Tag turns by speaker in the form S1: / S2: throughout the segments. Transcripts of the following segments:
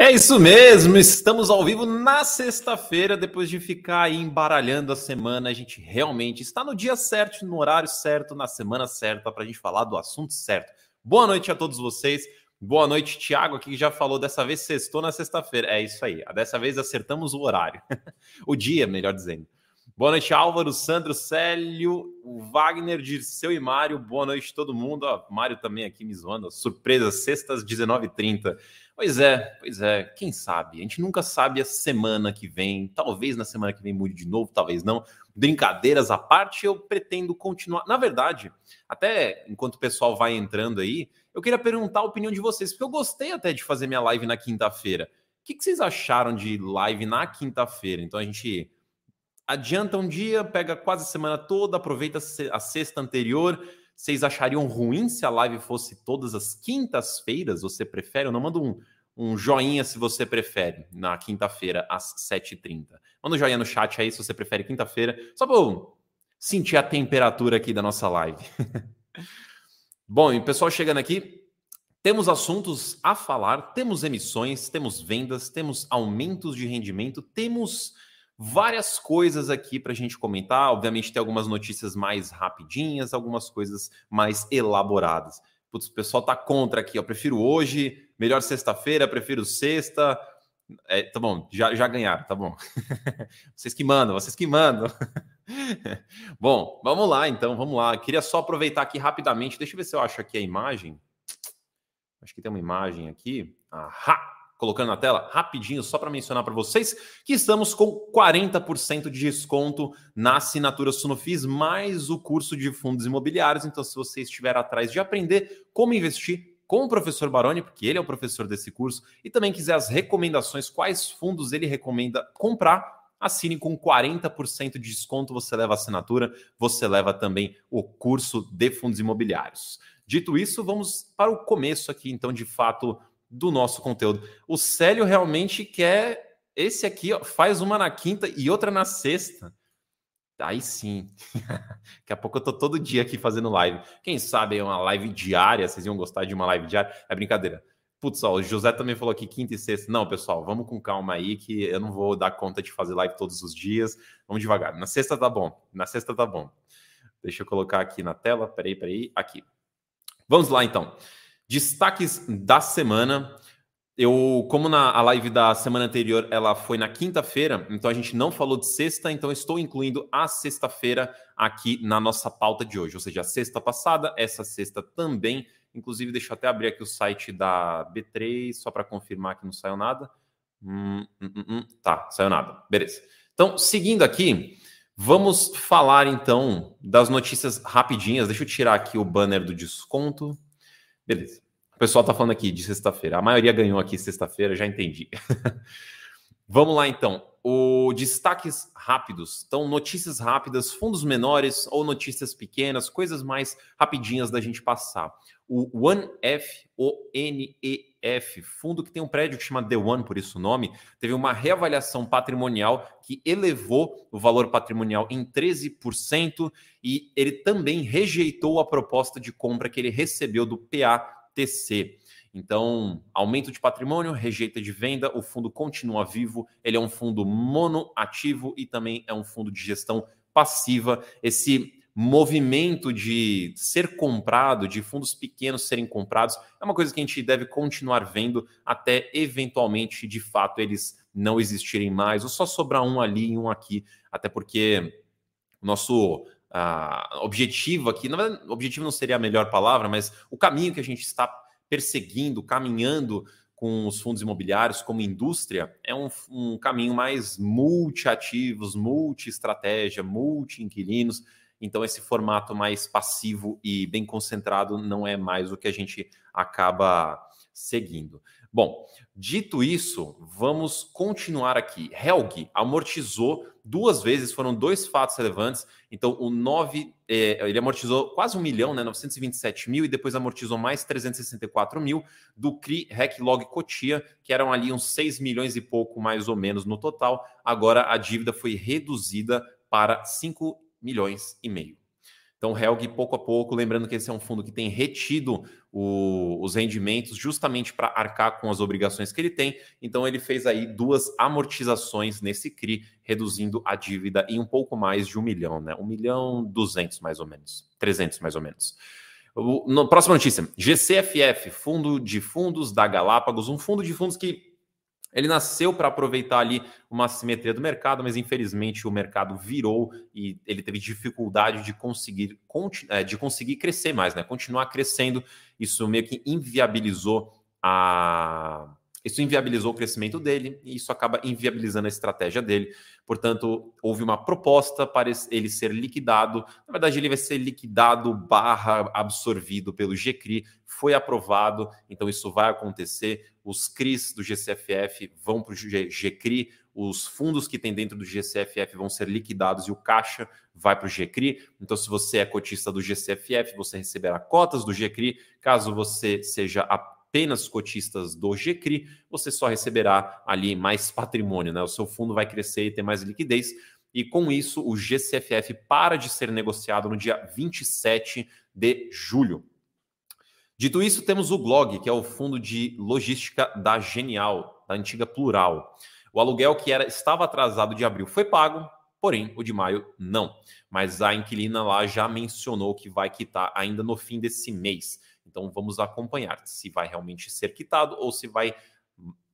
S1: É isso mesmo, estamos ao vivo na sexta-feira, depois de ficar aí embaralhando a semana, a gente realmente está no dia certo, no horário certo, na semana certa, para a gente falar do assunto certo. Boa noite a todos vocês. Boa noite, Thiago, aqui que já falou dessa vez sextou na sexta-feira. É isso aí, dessa vez acertamos o horário, o dia, melhor dizendo. Boa noite, Álvaro, Sandro, Célio, Wagner, Dirceu e Mário. Boa noite, todo mundo. Ó, Mário também aqui me zoando. Surpresa, sextas, 19h30. Pois é, pois é. Quem sabe? A gente nunca sabe a semana que vem. Talvez na semana que vem mude de novo, talvez não. Brincadeiras à parte, eu pretendo continuar. Na verdade, até enquanto o pessoal vai entrando aí, eu queria perguntar a opinião de vocês, porque eu gostei até de fazer minha live na quinta-feira. O que, que vocês acharam de live na quinta-feira? Então a gente adianta um dia, pega quase a semana toda, aproveita a sexta anterior. Vocês achariam ruim se a live fosse todas as quintas-feiras? Você prefere? Eu não mando um, um joinha se você prefere, na quinta-feira, às 7h30. Manda um joinha no chat aí se você prefere quinta-feira, só para sentir a temperatura aqui da nossa live. Bom, e o pessoal chegando aqui, temos assuntos a falar, temos emissões, temos vendas, temos aumentos de rendimento, temos várias coisas aqui para a gente comentar. Obviamente, tem algumas notícias mais rapidinhas, algumas coisas mais elaboradas. Putz, o pessoal tá contra aqui. Eu prefiro hoje, melhor sexta-feira, prefiro sexta. É, tá bom, já, já ganharam, tá bom. vocês que mandam, vocês que mandam. bom, vamos lá então, vamos lá. Queria só aproveitar aqui rapidamente. Deixa eu ver se eu acho aqui a imagem. Acho que tem uma imagem aqui. Ahá! Colocando na tela rapidinho, só para mencionar para vocês que estamos com 40% de desconto na assinatura Sunofis, mais o curso de fundos imobiliários. Então, se você estiver atrás de aprender como investir com o professor Baroni, porque ele é o professor desse curso, e também quiser as recomendações, quais fundos ele recomenda comprar, assine com 40% de desconto, você leva a assinatura, você leva também o curso de fundos imobiliários. Dito isso, vamos para o começo aqui, então, de fato, do nosso conteúdo. O Célio realmente quer esse aqui, ó, faz uma na quinta e outra na sexta. Aí sim. Daqui a pouco eu tô todo dia aqui fazendo live. Quem sabe é uma live diária, vocês iam gostar de uma live diária? É brincadeira. Putz, ó, o José também falou aqui quinta e sexta. Não, pessoal, vamos com calma aí que eu não vou dar conta de fazer live todos os dias. Vamos devagar. Na sexta tá bom. Na sexta tá bom. Deixa eu colocar aqui na tela. Peraí, peraí. Aqui. Vamos lá então. Destaques da semana. Eu, como na a live da semana anterior ela foi na quinta-feira, então a gente não falou de sexta, então estou incluindo a sexta-feira aqui na nossa pauta de hoje, ou seja, a sexta passada, essa sexta também. Inclusive, deixa eu até abrir aqui o site da B3 só para confirmar que não saiu nada. Hum, hum, hum, hum, tá, saiu nada. Beleza. Então, seguindo aqui, vamos falar então das notícias rapidinhas. Deixa eu tirar aqui o banner do desconto. Beleza. O pessoal está falando aqui de sexta-feira. A maioria ganhou aqui sexta-feira, já entendi. Vamos lá então. O destaques rápidos. Então, notícias rápidas, fundos menores ou notícias pequenas, coisas mais rapidinhas da gente passar. O OneF, O-N-E-F, fundo que tem um prédio que chama The One, por isso o nome, teve uma reavaliação patrimonial que elevou o valor patrimonial em 13% e ele também rejeitou a proposta de compra que ele recebeu do PATC. Então, aumento de patrimônio, rejeita de venda, o fundo continua vivo, ele é um fundo monoativo e também é um fundo de gestão passiva. Esse movimento de ser comprado, de fundos pequenos serem comprados, é uma coisa que a gente deve continuar vendo até eventualmente, de fato, eles não existirem mais, ou só sobrar um ali e um aqui, até porque o nosso uh, objetivo aqui, na verdade, objetivo não seria a melhor palavra, mas o caminho que a gente está perseguindo, caminhando com os fundos imobiliários como indústria, é um, um caminho mais multi-ativos, multi-estratégia, multi-inquilinos, então, esse formato mais passivo e bem concentrado não é mais o que a gente acaba seguindo. Bom, dito isso, vamos continuar aqui. Helg amortizou duas vezes, foram dois fatos relevantes. Então, o 9, é, ele amortizou quase um milhão, né, 927 mil, e depois amortizou mais 364 mil do CRI REC Log Cotia, que eram ali uns 6 milhões e pouco, mais ou menos, no total. Agora, a dívida foi reduzida para 5 milhões e meio. Então, Helg, pouco a pouco, lembrando que esse é um fundo que tem retido o, os rendimentos justamente para arcar com as obrigações que ele tem. Então, ele fez aí duas amortizações nesse CRI, reduzindo a dívida em um pouco mais de um milhão, né? Um milhão duzentos mais ou menos, trezentos mais ou menos. O, no, próxima notícia: GCFF, Fundo de Fundos da Galápagos, um fundo de fundos que ele nasceu para aproveitar ali uma assimetria do mercado, mas infelizmente o mercado virou e ele teve dificuldade de conseguir, é, de conseguir crescer mais, né? Continuar crescendo. Isso meio que inviabilizou a, isso inviabilizou o crescimento dele e isso acaba inviabilizando a estratégia dele. Portanto, houve uma proposta para ele ser liquidado. Na verdade, ele vai ser liquidado barra absorvido pelo GCRI. Foi aprovado, então isso vai acontecer. Os CRIs do GCFF vão para o GCRI, os fundos que tem dentro do GCFF vão ser liquidados e o caixa vai para o GCRI. Então, se você é cotista do GCFF, você receberá cotas do GCRI. Caso você seja a apenas cotistas do GCRI, você só receberá ali mais patrimônio, né? O seu fundo vai crescer e ter mais liquidez. E com isso, o GCFF para de ser negociado no dia 27 de julho. Dito isso, temos o GLOG, que é o fundo de logística da Genial, da antiga Plural. O aluguel que era estava atrasado de abril foi pago, porém o de maio não. Mas a inquilina lá já mencionou que vai quitar ainda no fim desse mês. Então vamos acompanhar se vai realmente ser quitado ou se vai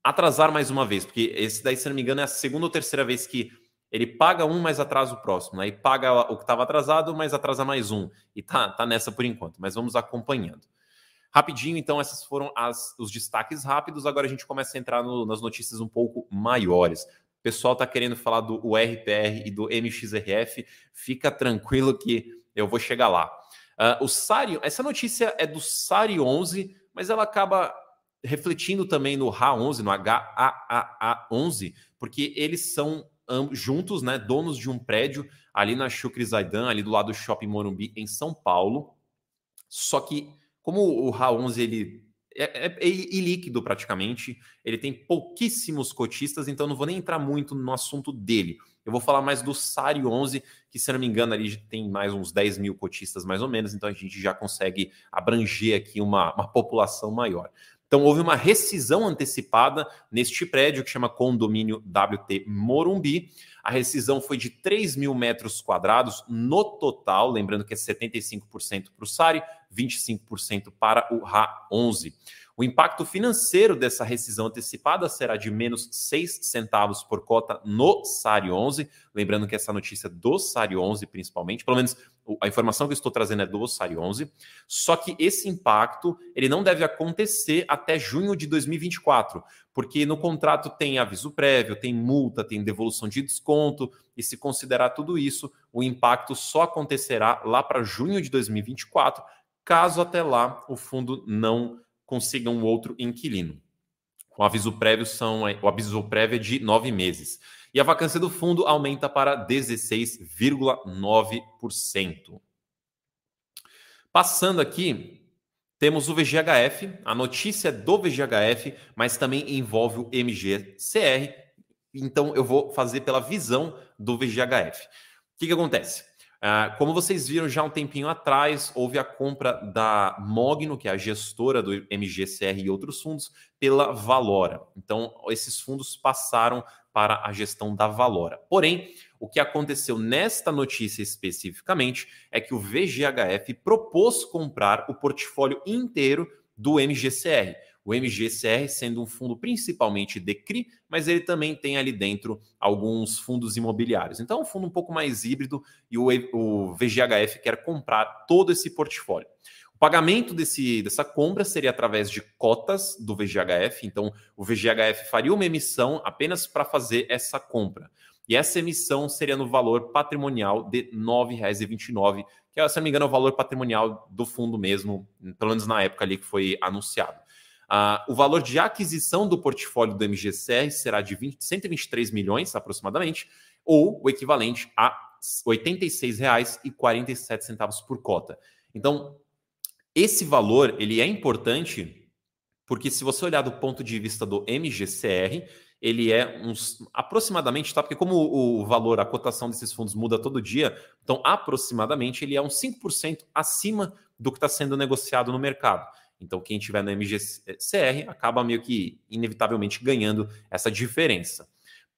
S1: atrasar mais uma vez, porque esse daí, se não me engano, é a segunda ou terceira vez que ele paga um, mas atrasa o próximo, aí né? paga o que estava atrasado, mas atrasa mais um. E tá, tá nessa por enquanto, mas vamos acompanhando. Rapidinho, então, esses foram as, os destaques rápidos. Agora a gente começa a entrar no, nas notícias um pouco maiores. O pessoal está querendo falar do URPR e do MXRF. Fica tranquilo que eu vou chegar lá. Uh, o Sari, essa notícia é do Sari 11, mas ela acaba refletindo também no RA11, no HAAA11, porque eles são juntos, né, donos de um prédio ali na Chucre Zaidan, ali do lado do Shopping Morumbi, em São Paulo. Só que, como o RA11 ele é, é, é ilíquido praticamente, ele tem pouquíssimos cotistas, então não vou nem entrar muito no assunto dele. Eu vou falar mais do SARI 11, que se não me engano ali tem mais uns 10 mil cotistas mais ou menos, então a gente já consegue abranger aqui uma, uma população maior. Então houve uma rescisão antecipada neste prédio que chama Condomínio WT Morumbi. A rescisão foi de 3 mil metros quadrados no total, lembrando que é 75% para o SARI, 25% para o RA11. O impacto financeiro dessa rescisão antecipada será de menos 6 centavos por cota no SARI 11. Lembrando que essa notícia do SARI 11, principalmente, pelo menos a informação que eu estou trazendo é do SARI 11. Só que esse impacto ele não deve acontecer até junho de 2024, porque no contrato tem aviso prévio, tem multa, tem devolução de desconto, e se considerar tudo isso, o impacto só acontecerá lá para junho de 2024, caso até lá o fundo não consiga um outro inquilino. O aviso prévio são o aviso prévio é de nove meses. E a vacância do fundo aumenta para 16,9%. Passando aqui, temos o VGHF. A notícia é do VGHF, mas também envolve o MGCR. Então eu vou fazer pela visão do VGHF. O que, que acontece? Uh, como vocês viram já um tempinho atrás, houve a compra da Mogno, que é a gestora do MGCR e outros fundos, pela Valora. Então, esses fundos passaram para a gestão da Valora. Porém, o que aconteceu nesta notícia especificamente é que o VGHF propôs comprar o portfólio inteiro do MGCR o MGCR sendo um fundo principalmente de CRI, mas ele também tem ali dentro alguns fundos imobiliários. Então, é um fundo um pouco mais híbrido e o, o VGHF quer comprar todo esse portfólio. O pagamento desse, dessa compra seria através de cotas do VGHF, então o VGHF faria uma emissão apenas para fazer essa compra. E essa emissão seria no valor patrimonial de R$ 9,29, que, se não me engano, é o valor patrimonial do fundo mesmo, pelo menos na época ali que foi anunciado. Uh, o valor de aquisição do portfólio do MGCR será de 20, 123 milhões aproximadamente, ou o equivalente a R$ 86,47 por cota. Então, esse valor ele é importante porque se você olhar do ponto de vista do MGCR, ele é uns aproximadamente, tá? Porque como o valor, a cotação desses fundos muda todo dia, então aproximadamente ele é uns 5% acima do que está sendo negociado no mercado. Então, quem tiver no MGCR acaba meio que inevitavelmente ganhando essa diferença.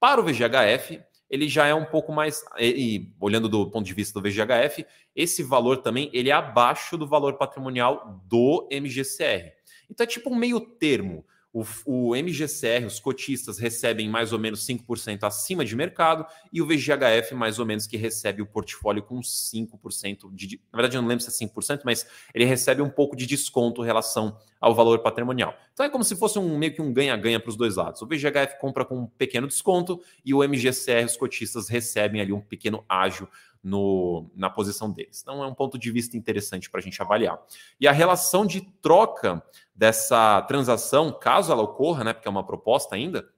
S1: Para o VGHF, ele já é um pouco mais, e, olhando do ponto de vista do VGHF, esse valor também ele é abaixo do valor patrimonial do MGCR. Então é tipo um meio termo. O, o MGCR, os cotistas, recebem mais ou menos 5% acima de mercado e o VGHF, mais ou menos, que recebe o portfólio com 5% de. Na verdade, eu não lembro se é 5%, mas ele recebe um pouco de desconto em relação ao valor patrimonial. Então é como se fosse um meio que um ganha-ganha para os dois lados. O VGHF compra com um pequeno desconto e o MGCR, os cotistas, recebem ali um pequeno ágio no, na posição deles. Então é um ponto de vista interessante para a gente avaliar. E a relação de troca dessa transação, caso ela ocorra, né, porque é uma proposta ainda,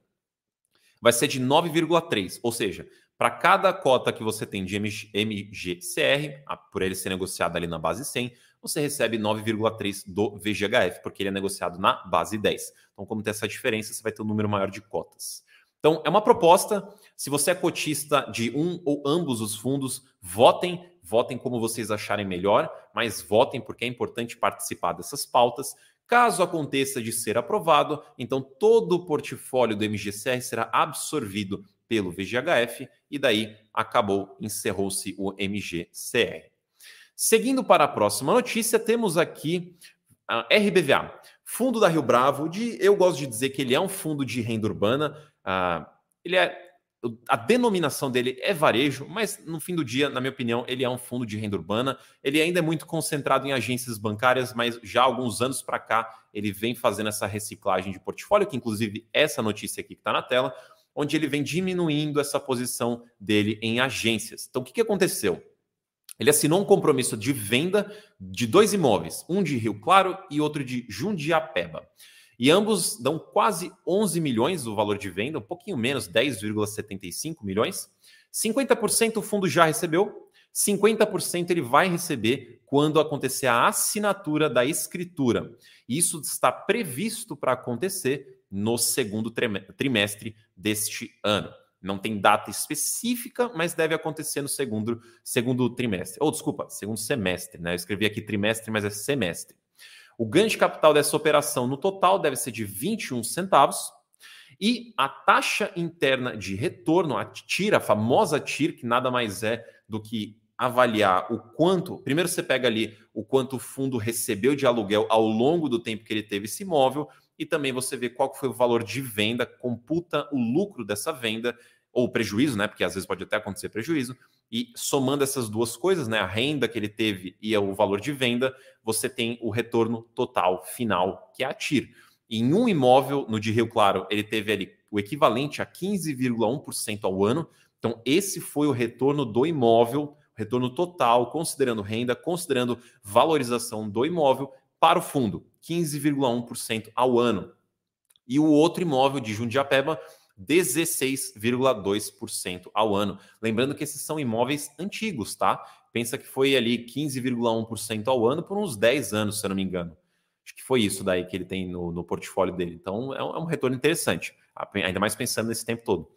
S1: vai ser de 9,3, ou seja, para cada cota que você tem de MGCR, por ele ser negociado ali na base 100, você recebe 9,3 do VGHF, porque ele é negociado na base 10. Então, como tem essa diferença, você vai ter um número maior de cotas. Então, é uma proposta. Se você é cotista de um ou ambos os fundos, votem, votem como vocês acharem melhor, mas votem porque é importante participar dessas pautas. Caso aconteça de ser aprovado, então todo o portfólio do MGCR será absorvido pelo VGHF e daí acabou, encerrou-se o MGCR. Seguindo para a próxima notícia, temos aqui a RBVA, Fundo da Rio Bravo, de, eu gosto de dizer que ele é um fundo de renda urbana, Uh, ele é a denominação dele é varejo, mas no fim do dia, na minha opinião, ele é um fundo de renda urbana. Ele ainda é muito concentrado em agências bancárias, mas já há alguns anos para cá ele vem fazendo essa reciclagem de portfólio, que inclusive essa notícia aqui que está na tela, onde ele vem diminuindo essa posição dele em agências. Então, o que, que aconteceu? Ele assinou um compromisso de venda de dois imóveis, um de Rio Claro e outro de Jundiapeba. E ambos dão quase 11 milhões o valor de venda, um pouquinho menos, 10,75 milhões. 50% o fundo já recebeu, 50% ele vai receber quando acontecer a assinatura da escritura. Isso está previsto para acontecer no segundo trimestre deste ano. Não tem data específica, mas deve acontecer no segundo, segundo trimestre. Ou, desculpa, segundo semestre, né? Eu escrevi aqui trimestre, mas é semestre. O ganho de capital dessa operação no total deve ser de 21 centavos. E a taxa interna de retorno, a TIR, a famosa TIR, que nada mais é do que avaliar o quanto. Primeiro você pega ali o quanto o fundo recebeu de aluguel ao longo do tempo que ele teve esse imóvel, e também você vê qual foi o valor de venda, computa o lucro dessa venda, ou prejuízo, né? Porque às vezes pode até acontecer prejuízo, e somando essas duas coisas, né, a renda que ele teve e o valor de venda, você tem o retorno total final, que é a TIR. Em um imóvel, no de Rio Claro, ele teve ali o equivalente a 15,1% ao ano. Então, esse foi o retorno do imóvel, retorno total, considerando renda, considerando valorização do imóvel para o fundo, 15,1% ao ano. E o outro imóvel de Jundiapeba 16,2% ao ano. Lembrando que esses são imóveis antigos, tá? Pensa que foi ali 15,1% ao ano por uns 10 anos, se eu não me engano. Acho que foi isso daí que ele tem no, no portfólio dele. Então é um, é um, retorno interessante, ainda mais pensando nesse tempo todo.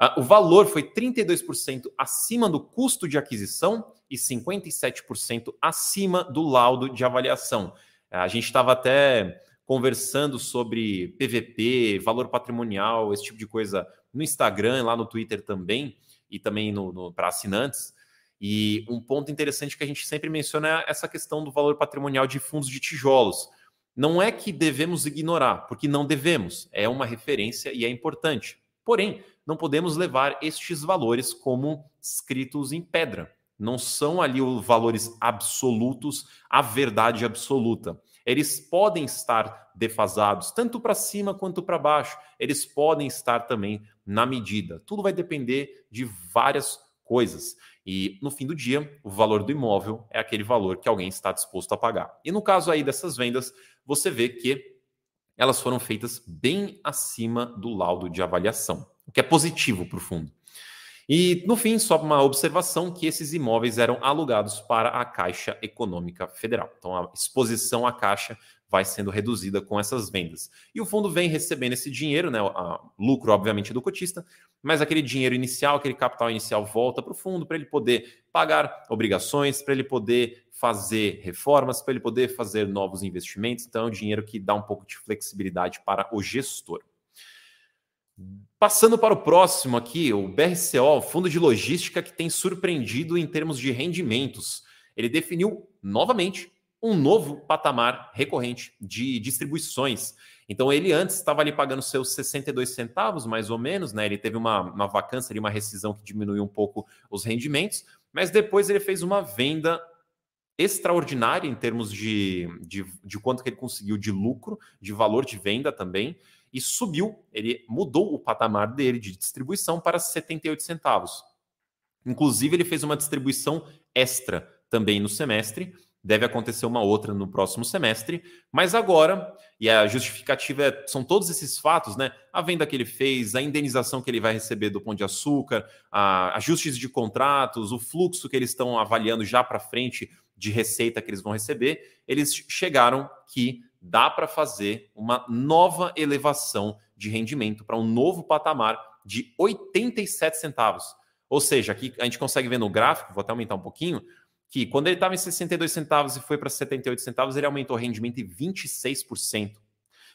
S1: Uh, o valor foi 32% acima do custo de aquisição e 57% acima do laudo de avaliação. A gente estava até conversando sobre PVP, valor patrimonial, esse tipo de coisa no Instagram, lá no Twitter também, e também no, no para assinantes. E um ponto interessante que a gente sempre menciona é essa questão do valor patrimonial de fundos de tijolos. Não é que devemos ignorar, porque não devemos, é uma referência e é importante. Porém, não podemos levar estes valores como escritos em pedra. Não são ali os valores absolutos, a verdade absoluta eles podem estar defasados, tanto para cima quanto para baixo. Eles podem estar também na medida. Tudo vai depender de várias coisas. E no fim do dia, o valor do imóvel é aquele valor que alguém está disposto a pagar. E no caso aí dessas vendas, você vê que elas foram feitas bem acima do laudo de avaliação, o que é positivo para o fundo. E no fim, só uma observação que esses imóveis eram alugados para a Caixa Econômica Federal. Então a exposição à Caixa vai sendo reduzida com essas vendas. E o fundo vem recebendo esse dinheiro, né, a lucro obviamente do cotista, mas aquele dinheiro inicial, aquele capital inicial volta para o fundo para ele poder pagar obrigações, para ele poder fazer reformas, para ele poder fazer novos investimentos. Então é um dinheiro que dá um pouco de flexibilidade para o gestor. Passando para o próximo aqui, o BRCO, Fundo de Logística, que tem surpreendido em termos de rendimentos. Ele definiu novamente um novo patamar recorrente de distribuições. Então, ele antes estava ali pagando seus 62 centavos, mais ou menos, né? Ele teve uma, uma vacância ali, uma rescisão que diminuiu um pouco os rendimentos, mas depois ele fez uma venda extraordinária em termos de, de, de quanto que ele conseguiu de lucro, de valor de venda também, e subiu, ele mudou o patamar dele de distribuição para 78 centavos. Inclusive, ele fez uma distribuição extra também no semestre, deve acontecer uma outra no próximo semestre, mas agora, e a justificativa é, são todos esses fatos, né? A venda que ele fez, a indenização que ele vai receber do Pão de Açúcar, a, ajustes de contratos, o fluxo que eles estão avaliando já para frente de receita que eles vão receber, eles chegaram que dá para fazer uma nova elevação de rendimento para um novo patamar de 87 centavos. Ou seja, aqui a gente consegue ver no gráfico, vou até aumentar um pouquinho, que quando ele estava em 62 centavos e foi para 78 centavos, ele aumentou o rendimento em 26%.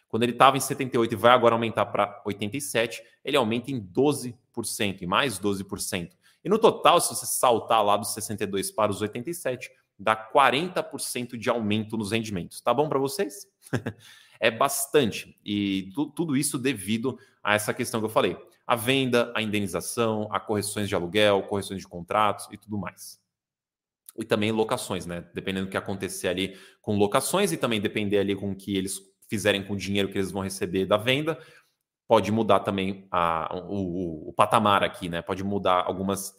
S1: Quando ele estava em 78 e vai agora aumentar para 87, ele aumenta em 12%, e mais 12%. E no total, se você saltar lá dos 62 para os 87, dá 40% de aumento nos rendimentos. Tá bom para vocês? é bastante. E tu, tudo isso devido a essa questão que eu falei: a venda, a indenização, a correções de aluguel, correções de contratos e tudo mais e também locações, né? Dependendo do que acontecer ali com locações e também depender ali com o que eles fizerem com o dinheiro que eles vão receber da venda, pode mudar também a, o, o, o patamar aqui, né? Pode mudar algumas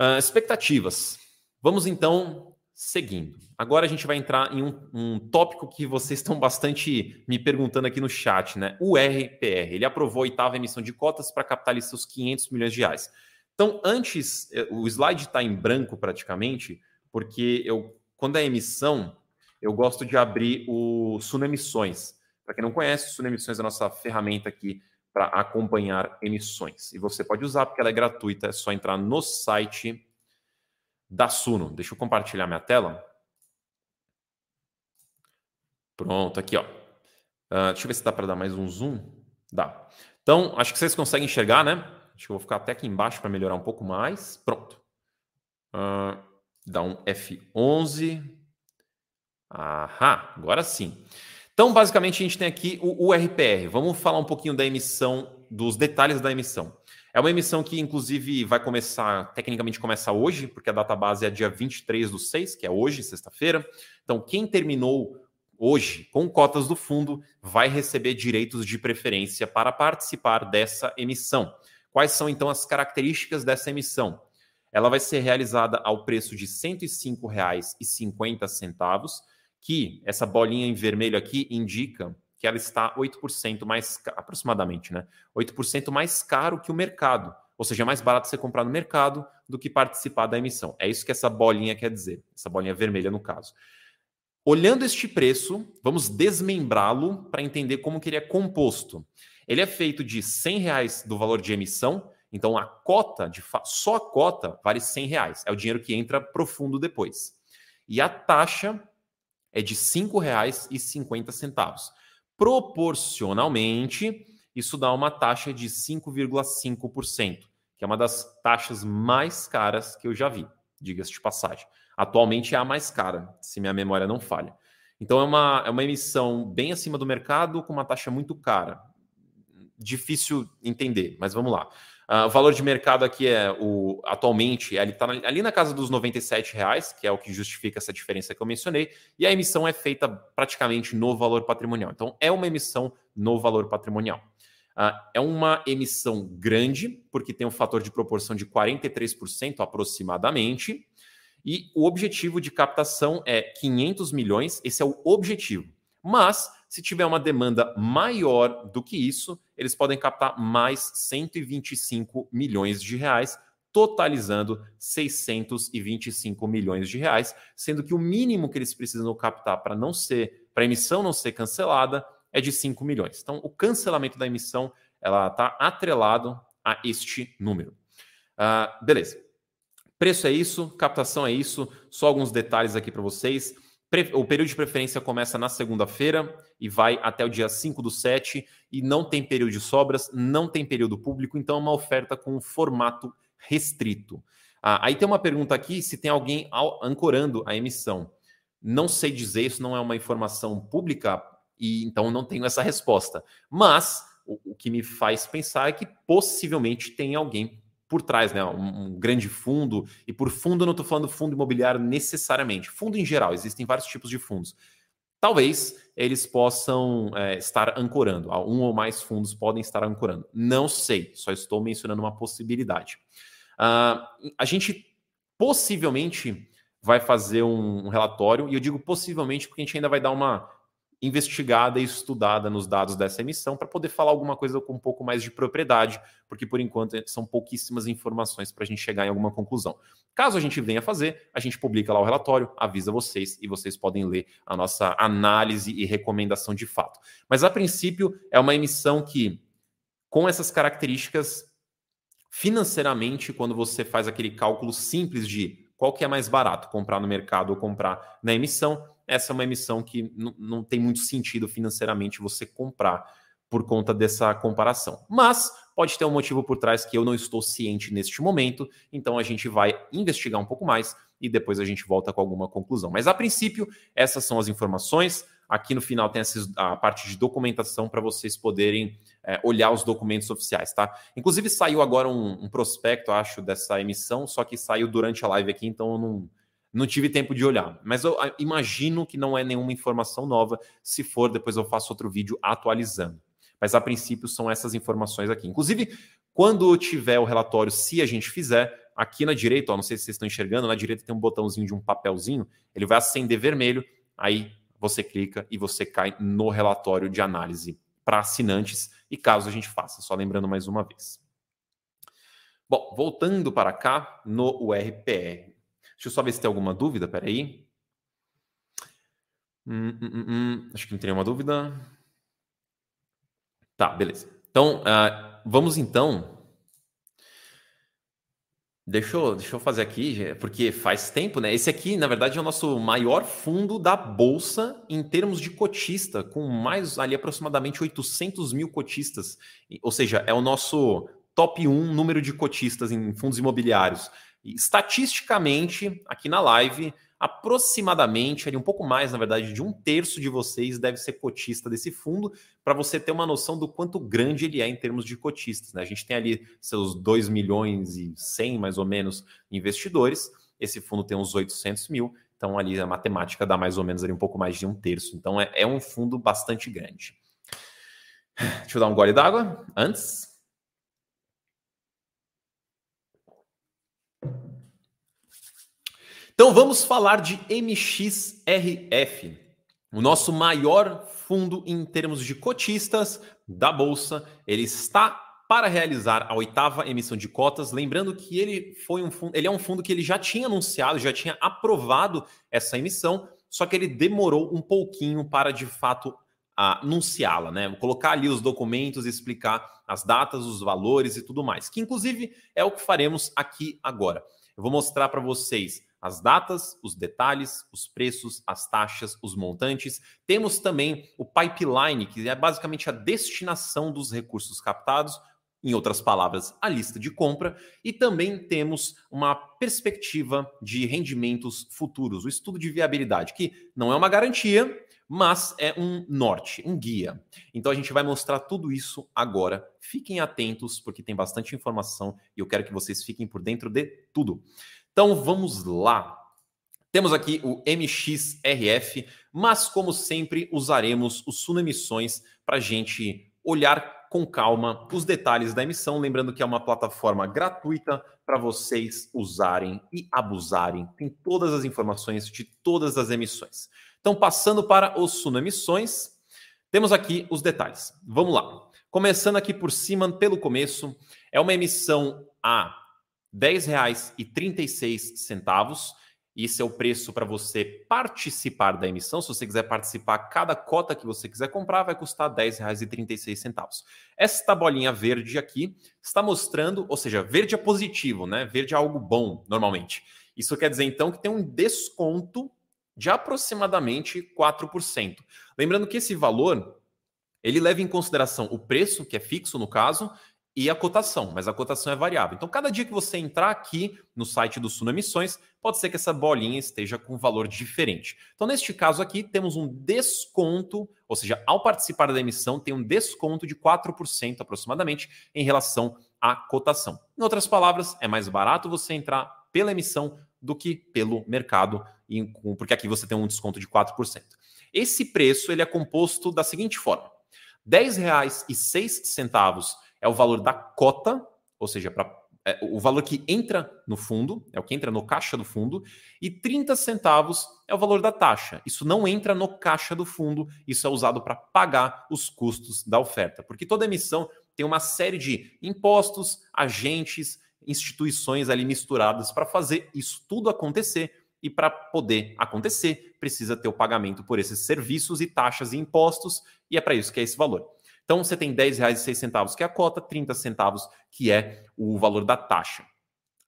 S1: uh, expectativas. Vamos então seguindo. Agora a gente vai entrar em um, um, tópico que vocês estão bastante me perguntando aqui no chat, né? O RPR. Ele aprovou a oitava emissão de cotas para capitalizar seus 500 milhões de reais. Então, antes, eh, o slide está em branco praticamente, porque eu, quando é emissão, eu gosto de abrir o Suno Emissões. Para quem não conhece, o Suno Emissões é a nossa ferramenta aqui para acompanhar emissões. E você pode usar porque ela é gratuita, é só entrar no site da Suno. Deixa eu compartilhar minha tela. Pronto, aqui ó. Uh, deixa eu ver se dá para dar mais um zoom. Dá. Então, acho que vocês conseguem enxergar, né? Acho que eu vou ficar até aqui embaixo para melhorar um pouco mais. Pronto. Uh, dá um F11. Ahá, agora sim. Então, basicamente, a gente tem aqui o URPR. Vamos falar um pouquinho da emissão, dos detalhes da emissão. É uma emissão que, inclusive, vai começar, tecnicamente começa hoje, porque a data base é dia 23 do 6, que é hoje, sexta-feira. Então, quem terminou hoje com cotas do fundo vai receber direitos de preferência para participar dessa emissão. Quais são então as características dessa emissão? Ela vai ser realizada ao preço de R$ 105,50, que essa bolinha em vermelho aqui indica que ela está 8% mais aproximadamente, né? 8% mais caro que o mercado. Ou seja, é mais barato você comprar no mercado do que participar da emissão. É isso que essa bolinha quer dizer, essa bolinha vermelha no caso. Olhando este preço, vamos desmembrá-lo para entender como que ele é composto. Ele é feito de 100 reais do valor de emissão, então a cota, de só a cota, vale 100 reais. É o dinheiro que entra profundo depois. E a taxa é de R$ 5,50. Proporcionalmente, isso dá uma taxa de 5,5%, que é uma das taxas mais caras que eu já vi, diga-se de passagem. Atualmente é a mais cara, se minha memória não falha. Então é uma, é uma emissão bem acima do mercado com uma taxa muito cara difícil entender, mas vamos lá. Uh, o valor de mercado aqui é o atualmente ele está ali na casa dos 97 reais, que é o que justifica essa diferença que eu mencionei, e a emissão é feita praticamente no valor patrimonial. Então é uma emissão no valor patrimonial. Uh, é uma emissão grande, porque tem um fator de proporção de 43% aproximadamente, e o objetivo de captação é 500 milhões, esse é o objetivo. Mas se tiver uma demanda maior do que isso, eles podem captar mais 125 milhões de reais, totalizando 625 milhões de reais, sendo que o mínimo que eles precisam captar para não ser, para a emissão não ser cancelada, é de 5 milhões. Então, o cancelamento da emissão ela está atrelado a este número. Uh, beleza. Preço é isso, captação é isso, só alguns detalhes aqui para vocês. O período de preferência começa na segunda-feira e vai até o dia 5 do 7 e não tem período de sobras, não tem período público, então é uma oferta com formato restrito. Ah, aí tem uma pergunta aqui se tem alguém ancorando a emissão. Não sei dizer, isso não é uma informação pública e então não tenho essa resposta. Mas o, o que me faz pensar é que possivelmente tem alguém por trás, né? Um, um, grande fundo, e por fundo eu não estou falando fundo imobiliário necessariamente, fundo em geral, existem vários tipos de fundos. Talvez eles possam é, estar ancorando, um ou mais fundos podem estar ancorando. Não sei, só estou mencionando uma possibilidade. Uh, a gente possivelmente vai fazer um, um relatório, e eu digo possivelmente porque a gente ainda vai dar uma investigada e estudada nos dados dessa emissão para poder falar alguma coisa com um pouco mais de propriedade, porque por enquanto são pouquíssimas informações para a gente chegar em alguma conclusão. Caso a gente venha fazer, a gente publica lá o relatório, avisa vocês e vocês podem ler a nossa análise e recomendação de fato. Mas a princípio é uma emissão que, com essas características, financeiramente, quando você faz aquele cálculo simples de qual que é mais barato, comprar no mercado ou comprar na emissão, essa é uma emissão que não tem muito sentido financeiramente você comprar por conta dessa comparação. Mas pode ter um motivo por trás que eu não estou ciente neste momento, então a gente vai investigar um pouco mais e depois a gente volta com alguma conclusão. Mas a princípio, essas são as informações. Aqui no final tem a parte de documentação para vocês poderem é, olhar os documentos oficiais, tá? Inclusive saiu agora um, um, prospecto, acho, dessa emissão, só que saiu durante a live aqui, então eu não, não tive tempo de olhar. Mas eu ah, imagino que não é nenhuma informação nova. Se for, depois eu faço outro vídeo atualizando. Mas a princípio são essas informações aqui. Inclusive, quando tiver o relatório, se a gente fizer, aqui na direita, ó, não sei se vocês estão enxergando, na direita tem um botãozinho de um papelzinho, ele vai acender vermelho, aí você clica e você cai no relatório de análise para assinantes e caso a gente faça. Só lembrando mais uma vez. Bom, voltando para cá no URPR. Deixa eu só ver se tem alguma dúvida, peraí. Hum, hum, hum, hum. Acho que não tem nenhuma dúvida. Tá, beleza. Então, uh, vamos então Deixa eu, deixa eu fazer aqui, porque faz tempo, né? Esse aqui, na verdade, é o nosso maior fundo da Bolsa em termos de cotista, com mais ali aproximadamente 800 mil cotistas. Ou seja, é o nosso top 1 número de cotistas em fundos imobiliários. Estatisticamente, aqui na live, aproximadamente, ali um pouco mais, na verdade, de um terço de vocês deve ser cotista desse fundo, para você ter uma noção do quanto grande ele é em termos de cotistas. Né? A gente tem ali seus 2 milhões e 100, mais ou menos, investidores. Esse fundo tem uns 800 mil, então ali a matemática dá mais ou menos ali um pouco mais de um terço. Então é, é um fundo bastante grande. Deixa eu dar um gole d'água antes. Então vamos falar de MXRF, o nosso maior fundo em termos de cotistas da bolsa. Ele está para realizar a oitava emissão de cotas, lembrando que ele foi um fundo, ele é um fundo que ele já tinha anunciado, já tinha aprovado essa emissão, só que ele demorou um pouquinho para de fato anunciá-la, né? Colocar ali os documentos, explicar as datas, os valores e tudo mais, que inclusive é o que faremos aqui agora. Eu vou mostrar para vocês as datas, os detalhes, os preços, as taxas, os montantes. Temos também o pipeline, que é basicamente a destinação dos recursos captados, em outras palavras, a lista de compra, e também temos uma perspectiva de rendimentos futuros, o estudo de viabilidade, que não é uma garantia, mas é um norte, um guia. Então a gente vai mostrar tudo isso agora. Fiquem atentos, porque tem bastante informação e eu quero que vocês fiquem por dentro de tudo. Então vamos lá. Temos aqui o MXRF, mas como sempre usaremos o Suno Emissões para a gente olhar com calma os detalhes da emissão, lembrando que é uma plataforma gratuita para vocês usarem e abusarem. Tem todas as informações de todas as emissões. Então, passando para o Suno Emissões, temos aqui os detalhes. Vamos lá. Começando aqui por cima, pelo começo, é uma emissão a R$ 10,36. Esse é o preço para você participar da emissão. Se você quiser participar, cada cota que você quiser comprar vai custar R$ 10,36. Esta bolinha verde aqui está mostrando, ou seja, verde é positivo, né? Verde é algo bom, normalmente. Isso quer dizer, então, que tem um desconto de aproximadamente 4%. Lembrando que esse valor, ele leva em consideração o preço, que é fixo no caso, e a cotação, mas a cotação é variável. Então, cada dia que você entrar aqui no site do Suno Emissões, pode ser que essa bolinha esteja com um valor diferente. Então, neste caso aqui, temos um desconto, ou seja, ao participar da emissão, tem um desconto de 4% aproximadamente em relação à cotação. Em outras palavras, é mais barato você entrar pela emissão do que pelo mercado, porque aqui você tem um desconto de 4%. Esse preço ele é composto da seguinte forma: R$ 10,06 é o valor da cota, ou seja, é, o valor que entra no fundo, é o que entra no caixa do fundo, e 30 centavos é o valor da taxa. Isso não entra no caixa do fundo, isso é usado para pagar os custos da oferta, porque toda emissão tem uma série de impostos, agentes, instituições ali misturadas para fazer isso tudo acontecer. E para poder acontecer, precisa ter o pagamento por esses serviços e taxas e impostos, e é para isso que é esse valor. Então você tem R$ 10,06 que é a cota, 30 centavos que é o valor da taxa.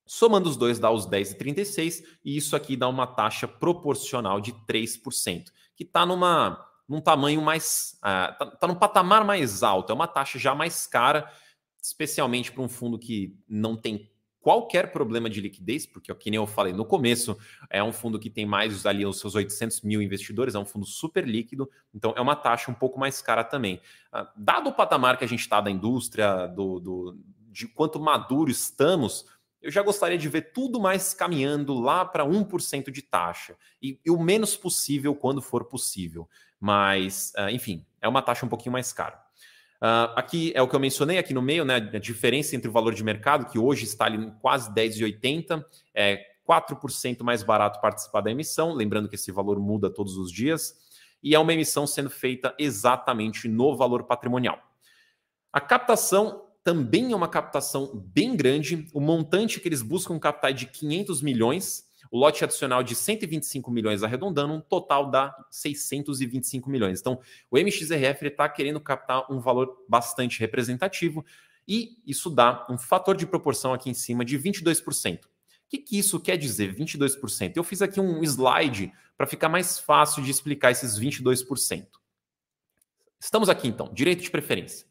S1: Somando os dois dá os 10,36 e isso aqui dá uma taxa proporcional de 3%, que está numa num tamanho mais uh, tá num patamar mais alto, é uma taxa já mais cara, especialmente para um fundo que não tem qualquer problema de liquidez, porque, que nem eu falei no começo, é um fundo que tem mais ali os seus 800 mil investidores, é um fundo super líquido, então é uma taxa um pouco mais cara também. Ah, dado o patamar que a gente está da indústria, do, do, de quanto maduro estamos, eu já gostaria de ver tudo mais caminhando lá para 1% de taxa, e, e, o menos possível quando for possível. Mas, ah, enfim, é uma taxa um pouquinho mais cara. Uh, aqui é o que eu mencionei aqui no meio, né? A diferença entre o valor de mercado, que hoje está ali em quase 10,80, é 4% mais barato participar da emissão, lembrando que esse valor muda todos os dias, e é uma emissão sendo feita exatamente no valor patrimonial. A captação também é uma captação bem grande, o montante que eles buscam captar é de 500 milhões, o lote adicional de 125 milhões arredondando, um total dá 625 milhões. Então, o MXRF está querendo captar um valor bastante representativo e isso dá um fator de proporção aqui em cima de 22%. O que, que isso quer dizer, 22%? Eu fiz aqui um slide para ficar mais fácil de explicar esses 22%. Estamos aqui então, direito de preferência.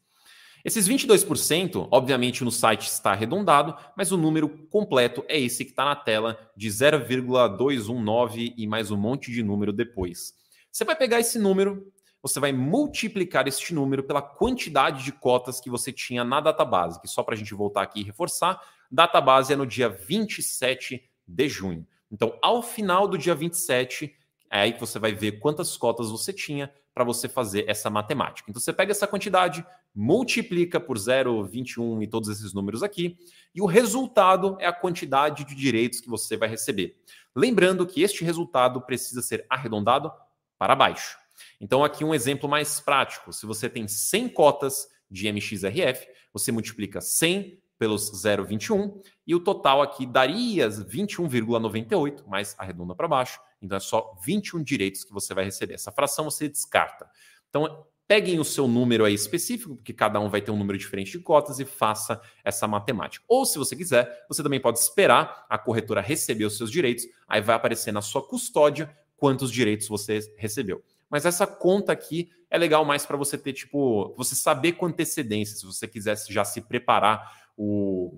S1: Esses 22%, obviamente no site está arredondado, mas o número completo é esse que está na tela, de 0,219 e mais um monte de número depois. Você vai pegar esse número, você vai multiplicar este número pela quantidade de cotas que você tinha na database, que só para a gente voltar aqui e reforçar, database é no dia 27 de junho. Então, ao final do dia 27, é aí que você vai ver quantas cotas você tinha para você fazer essa matemática. Então você pega essa quantidade, multiplica por 0,21 e todos esses números aqui, e o resultado é a quantidade de direitos que você vai receber. Lembrando que este resultado precisa ser arredondado para baixo. Então aqui um exemplo mais prático, se você tem 100 cotas de MXRF, você multiplica 100 pelos 0,21 e o total aqui daria 21,98, mas arredonda para baixo, então é só 21 direitos que você vai receber. Essa fração você descarta. Então, peguem o seu número aí específico, porque cada um vai ter um número diferente de cotas e faça essa matemática. Ou se você quiser, você também pode esperar a corretora receber os seus direitos, aí vai aparecer na sua custódia quantos direitos você recebeu. Mas essa conta aqui é legal mais para você ter, tipo, você saber com antecedência, se você quisesse já se preparar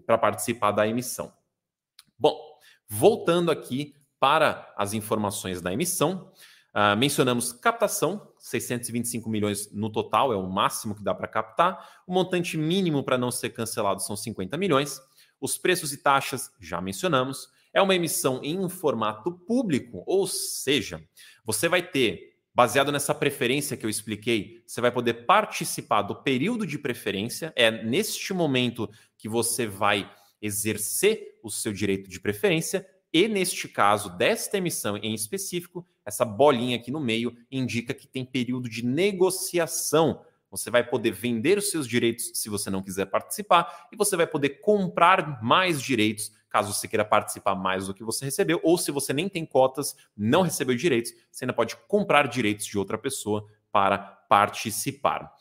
S1: para participar da emissão. Bom, voltando aqui para as informações da emissão. Uh, mencionamos captação, 625 milhões no total, é o máximo que dá para captar. O montante mínimo para não ser cancelado são 50 milhões. Os preços e taxas, já mencionamos. É uma emissão em um formato público, ou seja, você vai ter, baseado nessa preferência que eu expliquei, você vai poder participar do período de preferência. É neste momento que você vai exercer o seu direito de preferência e neste caso, desta emissão em específico, essa bolinha aqui no meio indica que tem período de negociação. Você vai poder vender os seus direitos se você não quiser participar, e você vai poder comprar mais direitos caso você queira participar mais do que você recebeu, ou se você nem tem cotas, não recebeu direitos, você ainda pode comprar direitos de outra pessoa para participar.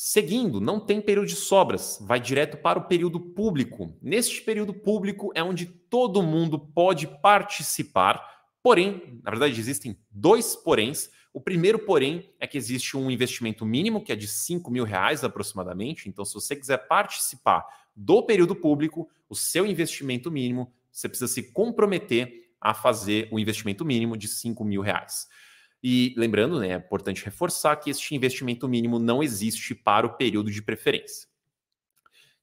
S1: Seguindo, não tem período de sobras, vai direto para o período público. Neste período público é onde todo mundo pode participar, porém, na verdade, existem dois poréns. O primeiro, porém, é que existe um investimento mínimo, que é de 5 mil reais aproximadamente. Então, se você quiser participar do período público, o seu investimento mínimo, você precisa se comprometer a fazer o investimento mínimo de 5 mil reais. E lembrando, né, é importante reforçar que este investimento mínimo não existe para o período de preferência.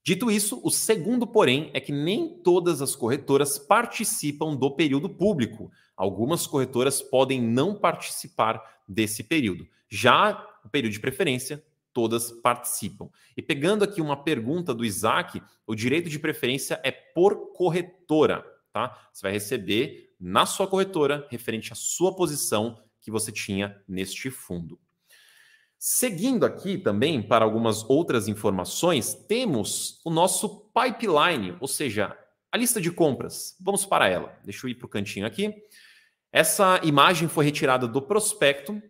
S1: Dito isso, o segundo, porém, é que nem todas as corretoras participam do período público. Algumas corretoras podem não participar desse período. Já o período de preferência, todas participam. E pegando aqui uma pergunta do Isaac, o direito de preferência é por corretora, tá? Você vai receber na sua corretora, referente à sua posição, que você tinha neste fundo. Seguindo aqui também para algumas outras informações, temos o nosso pipeline, ou seja, a lista de compras. Vamos para ela. Deixa eu ir para o cantinho aqui. Essa imagem foi retirada do prospecto.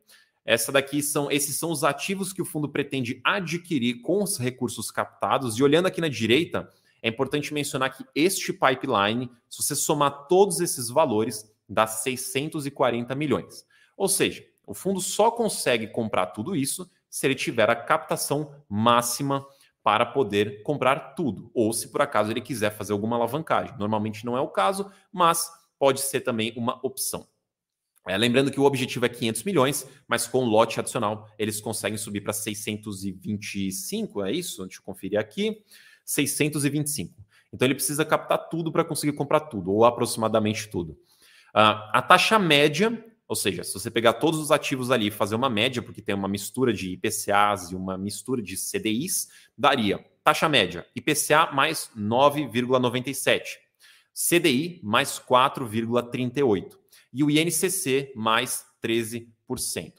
S1: Essa daqui são esses são os ativos que o fundo pretende adquirir com os recursos captados. E olhando aqui na direita, é importante mencionar que este pipeline, se você somar todos esses valores, dá 640 milhões. Ou seja, o fundo só consegue comprar tudo isso se ele tiver a captação máxima para poder comprar tudo, ou se por acaso ele quiser fazer alguma alavancagem. Normalmente não é o caso, mas pode ser também uma opção. É, lembrando que o objetivo é 500 milhões, mas com lote adicional eles conseguem subir para 625, é isso? Deixa eu conferir aqui. 625. Então ele precisa captar tudo para conseguir comprar tudo, ou aproximadamente tudo. Uh, a taxa média ou seja, se você pegar todos os ativos ali e fazer uma média, porque tem uma mistura de IPCAs e uma mistura de CDIs, daria taxa média IPCA mais 9,97, CDI mais 4,38 e o INCC mais 13%.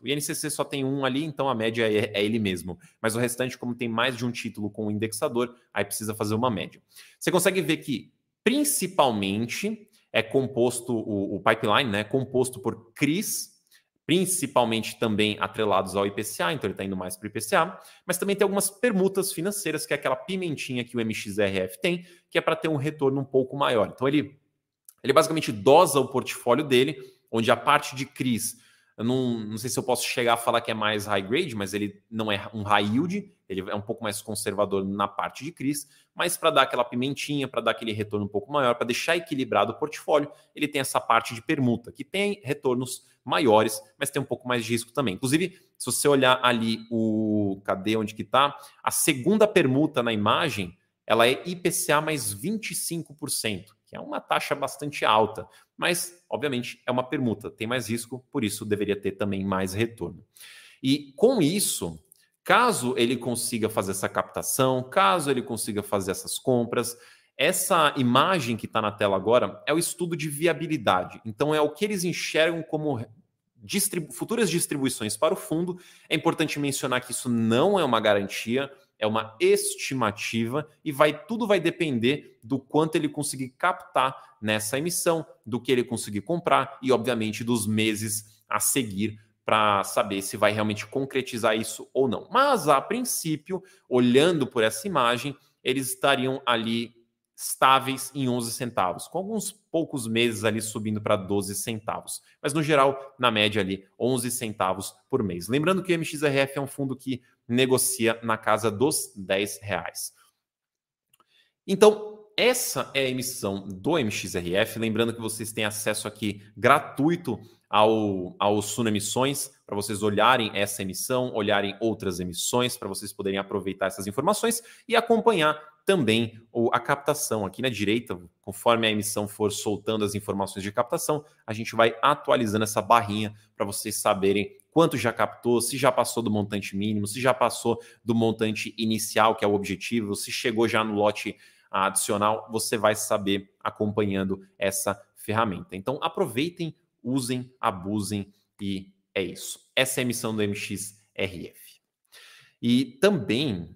S1: O INCC só tem um ali, então a média é, é, ele mesmo. Mas o restante, como tem mais de um título com o indexador, aí precisa fazer uma média. Você consegue ver que, principalmente, é composto, o, o pipeline né, é composto por CRIs, principalmente também atrelados ao IPCA, então ele está indo mais para o IPCA, mas também tem algumas permutas financeiras, que é aquela pimentinha que o MXRF tem, que é para ter um retorno um pouco maior. Então ele, ele basicamente dosa o portfólio dele, onde a parte de CRIs não, não sei se eu posso chegar a falar que é mais high grade, mas ele não é um high yield, ele é um pouco mais conservador na parte de CRIs, mas para dar aquela pimentinha, para dar aquele retorno um pouco maior, para deixar equilibrado o portfólio, ele tem essa parte de permuta, que tem retornos maiores, mas tem um pouco mais de risco também. Inclusive, se você olhar ali o. Cadê onde que está? A segunda permuta na imagem, ela é IPCA mais 25% que é uma taxa bastante alta, mas obviamente é uma permuta, tem mais risco, por isso deveria ter também mais retorno. E com isso, caso ele consiga fazer essa captação, caso ele consiga fazer essas compras, essa imagem que está na tela agora é o estudo de viabilidade. Então, é o que eles enxergam como distribu futuras distribuições para o fundo. É importante mencionar que isso não é uma garantia, é uma estimativa e vai tudo vai depender do quanto ele conseguir captar nessa emissão, do que ele conseguir comprar e obviamente dos meses a seguir para saber se vai realmente concretizar isso ou não. Mas a princípio, olhando por essa imagem, eles estariam ali estáveis em 11 centavos, com alguns poucos meses ali subindo para 12 centavos. Mas no geral, na média ali, 11 centavos por mês. Lembrando que o MXRF é um fundo que negocia na casa dos 10 reais. Então, essa é a emissão do MXRF. Lembrando que vocês têm acesso aqui gratuito ao, ao Suno Emissões, para vocês olharem essa emissão, olharem outras emissões, para vocês poderem aproveitar essas informações e acompanhar também a captação. Aqui na direita, conforme a emissão for soltando as informações de captação, a gente vai atualizando essa barrinha para vocês saberem quanto já captou, se já passou do montante mínimo, se já passou do montante inicial, que é o objetivo, se chegou já no lote adicional, você vai saber acompanhando essa ferramenta. Então aproveitem, usem, abusem e é isso. Essa é a emissão do MXRF. E também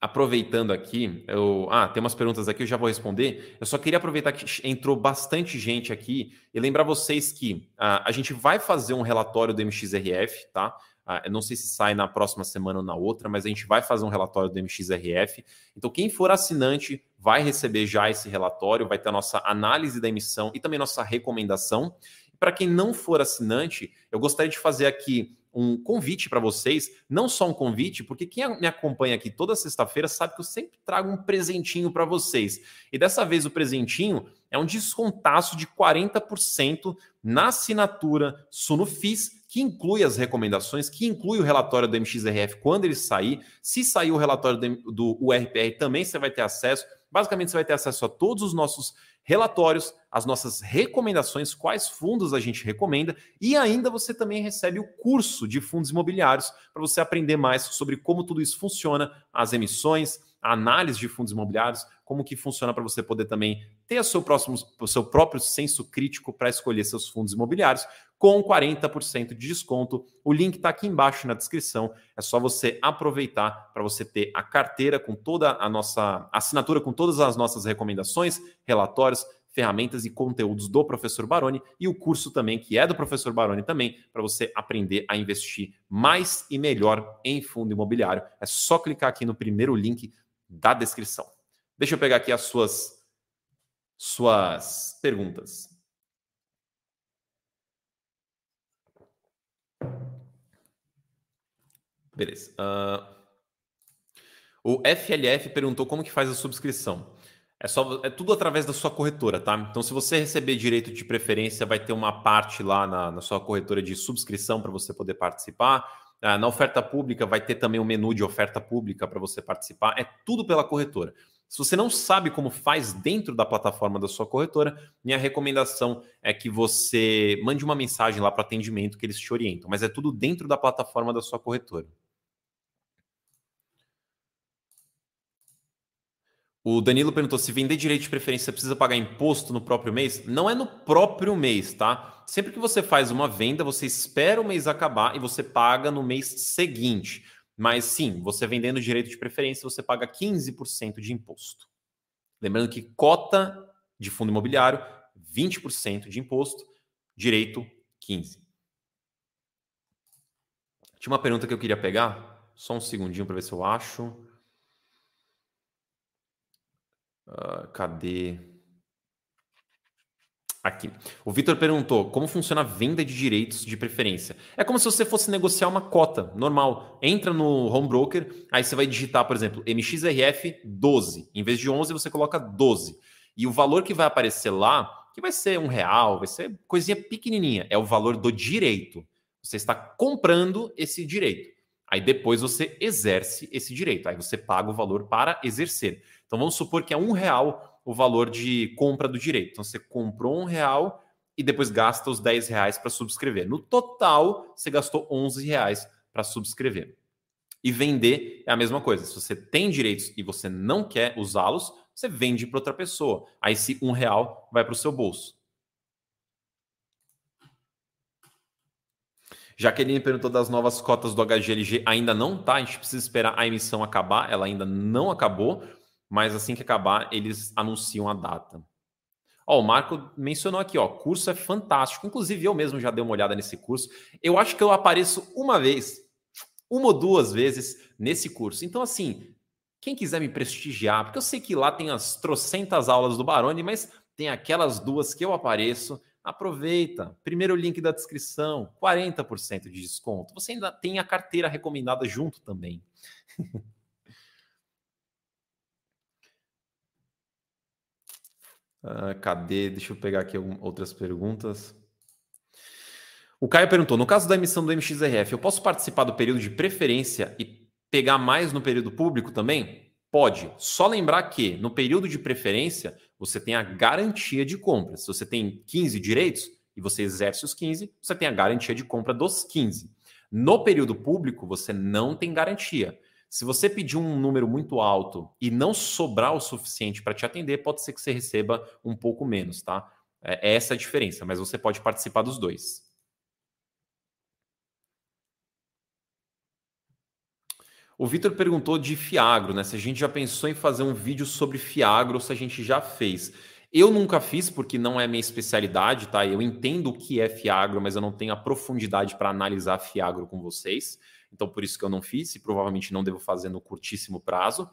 S1: aproveitando aqui, eu, ah, tem umas perguntas aqui, eu já vou responder. Eu só queria aproveitar que entrou bastante gente aqui e lembrar vocês que ah, a gente vai fazer um relatório do MXRF, tá? Ah, eu não sei se sai na próxima semana ou na outra, mas a gente vai fazer um relatório do MXRF. Então, quem for assinante vai receber já esse relatório, vai ter a nossa análise da emissão e também nossa recomendação. Para quem não for assinante, eu gostaria de fazer aqui um convite para vocês, não só um convite, porque quem me acompanha aqui toda sexta-feira sabe que eu sempre trago um presentinho para vocês. E dessa vez o presentinho é um descontaço de 40% na assinatura Sunufis, que inclui as recomendações, que inclui o relatório do MXRF quando ele sair. Se sair o relatório do, URPR, também você vai ter acesso. Basicamente, você vai ter acesso a todos os nossos relatórios, as nossas recomendações, quais fundos a gente recomenda, e ainda você também recebe o curso de fundos imobiliários para você aprender mais sobre como tudo isso funciona, as emissões, a análise de fundos imobiliários, como que funciona para você poder também ter o seu, próximo, o seu próprio senso crítico para escolher seus fundos imobiliários com 40% de desconto. O link está aqui embaixo na descrição. É só você aproveitar para você ter a carteira com toda a nossa assinatura, com todas as nossas recomendações, relatórios, ferramentas e conteúdos do professor Baroni e o curso também, que é do professor Baroni também, para você aprender a investir mais e melhor em fundo imobiliário. É só clicar aqui no primeiro link da descrição. Deixa eu pegar aqui as suas suas perguntas. Beleza. Uh, o FLF perguntou como que faz a subscrição. É só é tudo através da sua corretora, tá? Então, se você receber direito de preferência, vai ter uma parte lá na, na sua corretora de subscrição para você poder participar. Uh, na oferta pública vai ter também um menu de oferta pública para você participar. É tudo pela corretora. Se você não sabe como faz dentro da plataforma da sua corretora, minha recomendação é que você mande uma mensagem lá para atendimento que eles te orientam. Mas é tudo dentro da plataforma da sua corretora. O Danilo perguntou se vender direito de preferência precisa pagar imposto no próprio mês. Não é no próprio mês, tá? Sempre que você faz uma venda, você espera o mês acabar e você paga no mês seguinte. Mas sim, você vendendo direito de preferência, você paga 15% de imposto. Lembrando que cota de fundo imobiliário, 20% de imposto, direito 15%. Tinha uma pergunta que eu queria pegar, só um segundinho para ver se eu acho. Uh, cadê? Aqui. O Vitor perguntou como funciona a venda de direitos de preferência. É como se você fosse negociar uma cota normal. Entra no home broker, aí você vai digitar, por exemplo, MXRF 12. Em vez de 11, você coloca 12. E o valor que vai aparecer lá, que vai ser um real, vai ser coisinha pequenininha, é o valor do direito. Você está comprando esse direito. Aí depois você exerce esse direito. Aí você paga o valor para exercer. Então vamos supor que é um real o valor de compra do direito. Então você comprou um real e depois gasta os 10 reais para subscrever. No total, você gastou 11 reais para subscrever. E vender é a mesma coisa. Se você tem direitos e você não quer usá-los, você vende para outra pessoa. Aí esse um real vai para o seu bolso. Jaqueline perguntou das novas cotas do HGLG. Ainda não tá, a gente precisa esperar a emissão acabar. Ela ainda não acabou, mas assim que acabar, eles anunciam a data. Ó, o Marco mencionou aqui, ó, curso é fantástico. Inclusive, eu mesmo já dei uma olhada nesse curso. Eu acho que eu apareço uma vez, uma ou duas vezes nesse curso. Então, assim, quem quiser me prestigiar, porque eu sei que lá tem as trocentas aulas do Baroni, mas tem aquelas duas que eu apareço. Aproveita. Primeiro link da descrição, 40% de desconto. Você ainda tem a carteira recomendada junto também. uh, cadê? Deixa eu pegar aqui outras perguntas. O Caio perguntou: no caso da emissão do MXRF, eu posso participar do período de preferência e pegar mais no período público também? Pode. Só lembrar que no período de preferência você tem a garantia de compra. Se você tem 15 direitos e você exerce os 15, você tem a garantia de compra dos 15. No período público, você não tem garantia. Se você pedir um número muito alto e não sobrar o suficiente para te atender, pode ser que você receba um pouco menos, tá? É, é essa a diferença, mas você pode participar dos dois. O Vitor perguntou de Fiagro, né? Se a gente já pensou em fazer um vídeo sobre Fiagro ou se a gente já fez. Eu nunca fiz porque não é minha especialidade, tá? Eu entendo o que é Fiagro, mas eu não tenho a profundidade para analisar Fiagro com vocês. Então, por isso que eu não fiz e provavelmente não devo fazer no curtíssimo prazo.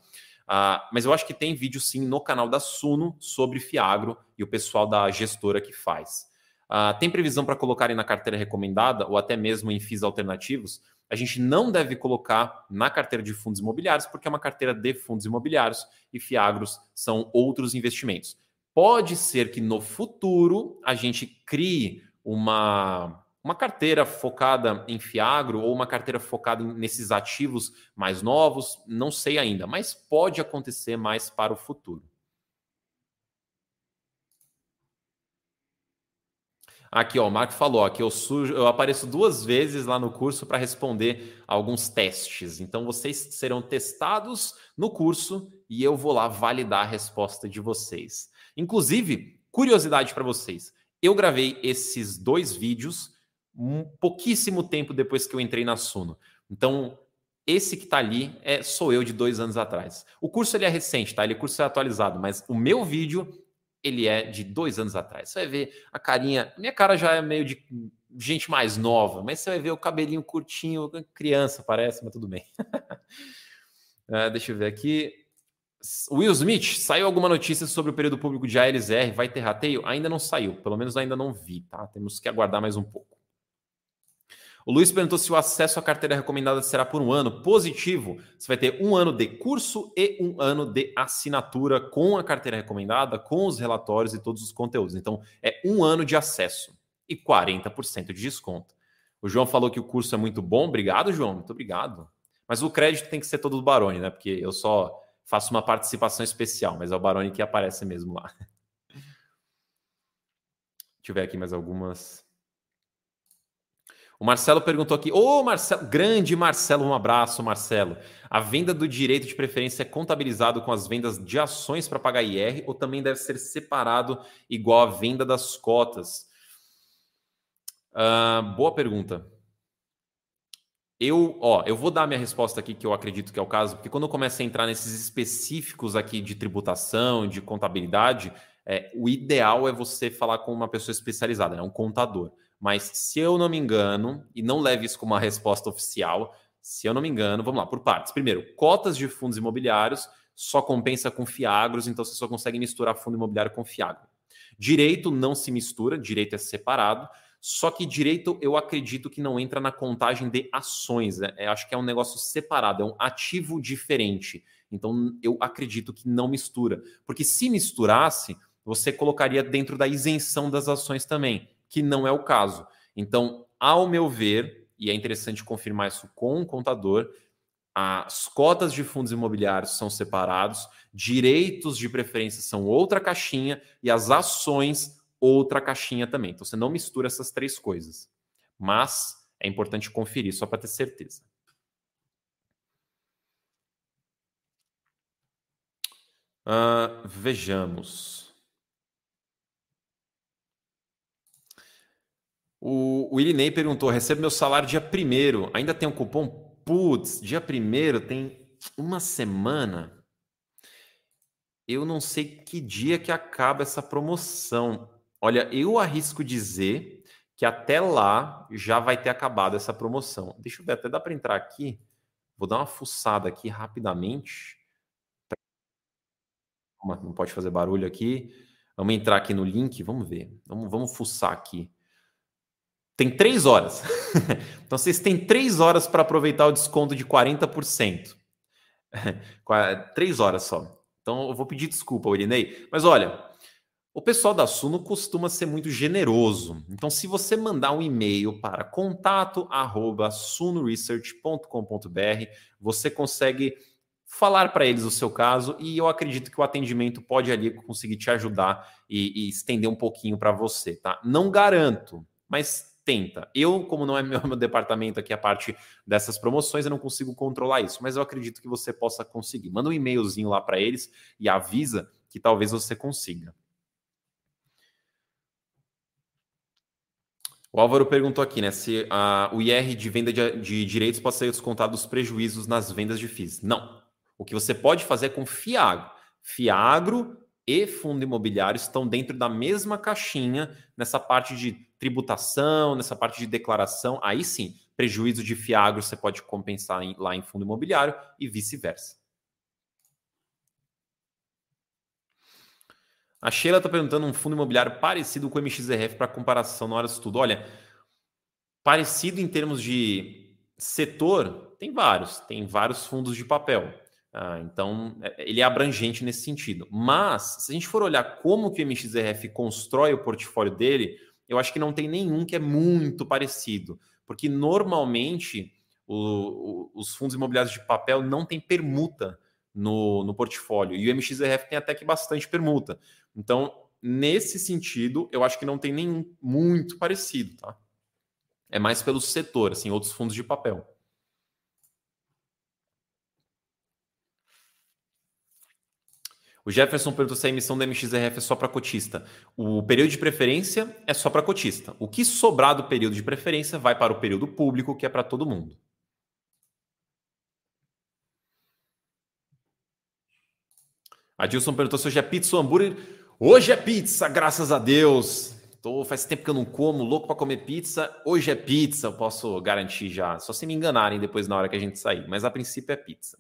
S1: Uh, mas eu acho que tem vídeo sim no canal da Suno sobre Fiagro e o pessoal da gestora que faz. Uh, tem previsão para colocarem na carteira recomendada ou até mesmo em FIIs alternativos? a gente não deve colocar na carteira de fundos imobiliários, porque é uma carteira de fundos imobiliários e fiagros são outros investimentos. Pode ser que no futuro a gente crie uma, uma carteira focada em fiagro ou uma carteira focada nesses ativos mais novos, não sei ainda, mas pode acontecer mais para o futuro. Aqui, ó, o Marco falou ó, que eu, sujo, eu apareço duas vezes lá no curso para responder alguns testes. Então, vocês serão testados no curso e eu vou lá validar a resposta de vocês. Inclusive, curiosidade para vocês: eu gravei esses dois vídeos um pouquíssimo tempo depois que eu entrei na Suno. Então, esse que está ali é sou eu de dois anos atrás. O curso ele é recente, tá? Ele é curso é atualizado, mas o meu vídeo ele é de dois anos atrás. Você vai ver a carinha. Minha cara já é meio de gente mais nova, mas você vai ver o cabelinho curtinho, criança parece, mas tudo bem. uh, deixa eu ver aqui. Will Smith, saiu alguma notícia sobre o período público de ALSR? Vai ter rateio? Ainda não saiu, pelo menos ainda não vi, tá? Temos que aguardar mais um pouco. O Luiz perguntou se o acesso à carteira recomendada será por um ano. Positivo. Você vai ter um ano de curso e um ano de assinatura com a carteira recomendada, com os relatórios e todos os conteúdos. Então, é um ano de acesso e 40% de desconto. O João falou que o curso é muito bom. Obrigado, João. Muito obrigado. Mas o crédito tem que ser todo do Baroni, né? Porque eu só faço uma participação especial, mas é o Baroni que aparece mesmo lá. Deixa eu ver aqui mais algumas. O Marcelo perguntou aqui: Ô oh, Marcelo, grande Marcelo, um abraço, Marcelo. A venda do direito de preferência é contabilizado com as vendas de ações para pagar IR ou também deve ser separado igual a venda das cotas? Uh, boa pergunta. Eu, ó, eu vou dar minha resposta aqui, que eu acredito que é o caso, porque quando eu começo a entrar nesses específicos aqui de tributação, de contabilidade, é, o ideal é você falar com uma pessoa especializada, né, um contador. Mas se eu não me engano, e não leve isso como uma resposta oficial, se eu não me engano, vamos lá, por partes. Primeiro, cotas de fundos imobiliários só compensa com fiagros, então você só consegue misturar fundo imobiliário com fiagro. Direito não se mistura, direito é separado. Só que direito eu acredito que não entra na contagem de ações. Né? Eu acho que é um negócio separado, é um ativo diferente. Então eu acredito que não mistura. Porque se misturasse, você colocaria dentro da isenção das ações também que não é o caso. Então, ao meu ver, e é interessante confirmar isso com o contador, as cotas de fundos imobiliários são separados, direitos de preferência são outra caixinha e as ações outra caixinha também. Então você não mistura essas três coisas. Mas é importante conferir só para ter certeza. Uh, vejamos. O, o Irinei perguntou: recebo meu salário dia primeiro, ainda tem um cupom? Putz, dia primeiro tem uma semana. Eu não sei que dia que acaba essa promoção. Olha, eu arrisco dizer que até lá já vai ter acabado essa promoção. Deixa eu ver, até dá para entrar aqui. Vou dar uma fuçada aqui rapidamente. Não pode fazer barulho aqui. Vamos entrar aqui no link, vamos ver. Vamos, vamos fuçar aqui. Tem três horas. então vocês têm três horas para aproveitar o desconto de 40%. três horas só. Então eu vou pedir desculpa, Urinei. Mas olha, o pessoal da Suno costuma ser muito generoso. Então, se você mandar um e-mail para contato@sunoresearch.com.br, você consegue falar para eles o seu caso e eu acredito que o atendimento pode ali conseguir te ajudar e, e estender um pouquinho para você, tá? Não garanto, mas tenta. Eu, como não é meu, meu departamento aqui, a parte dessas promoções, eu não consigo controlar isso, mas eu acredito que você possa conseguir. Manda um e-mailzinho lá para eles e avisa que talvez você consiga. O Álvaro perguntou aqui, né, se a, o IR de venda de, de, direitos pode ser descontado dos prejuízos nas vendas de FIIs. Não. O que você pode fazer é com FIAGRO. FIAGRO e fundo imobiliário estão dentro da mesma caixinha nessa parte de tributação, nessa parte de declaração. Aí sim, prejuízo de FIAGRO você pode compensar em, lá em fundo imobiliário e vice-versa. A Sheila está perguntando um fundo imobiliário parecido com o MXRF para comparação na hora do estudo. Olha, parecido em termos de setor, tem vários. Tem vários fundos de papel. Ah, então, é, ele é abrangente nesse sentido. Mas, se a gente for olhar como que o MXRF constrói o portfólio dele, eu acho que não tem nenhum que é muito parecido. Porque, normalmente, o, o, os fundos imobiliários de papel não têm permuta no, no portfólio. E o MXRF tem até que bastante permuta. Então, nesse sentido, eu acho que não tem nenhum muito parecido, tá? É mais pelo setor, assim, outros fundos de papel. O Jefferson perguntou se a emissão da MXRF é só para cotista. O período de preferência é só para cotista. O que sobrar do período de preferência vai para o período público, que é para todo mundo. A Dilson perguntou se hoje é pizza ou hambúrguer. Hoje é pizza, graças a Deus. Tô, faz tempo que eu não como, louco para comer pizza. Hoje é pizza, eu posso garantir já. Só se me enganarem depois na hora que a gente sair. Mas a princípio é pizza.